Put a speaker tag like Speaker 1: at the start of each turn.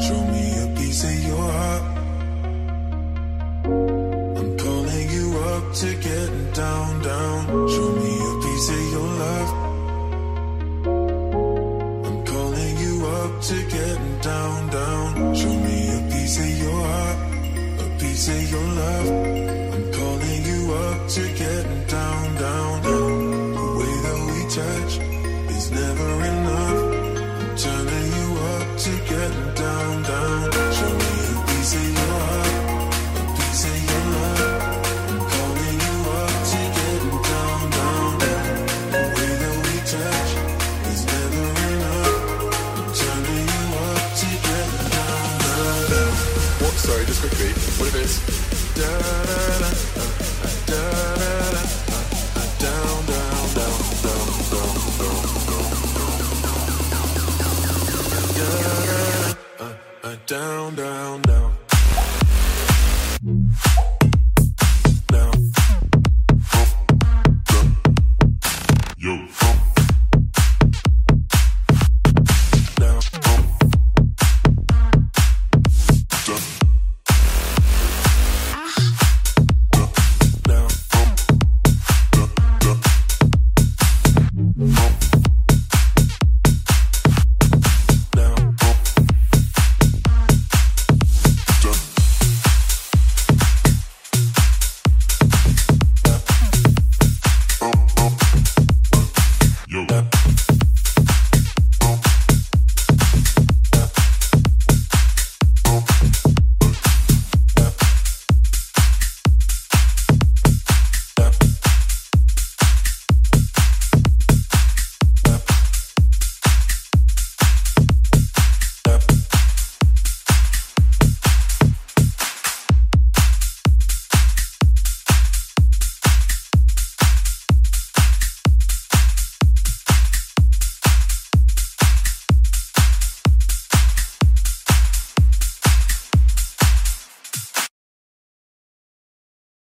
Speaker 1: Show me a piece of your heart. I'm calling you up to getting down, down. Show me a piece of your love. I'm calling you up to getting down, down. Show me a piece of your heart, a piece of your love.
Speaker 2: Sorry, just quickly. What if it's
Speaker 1: Da da da, uh, uh, da da da, uh, uh, down, down, down, down, down, down, down, down. Uh, uh, down, down, down.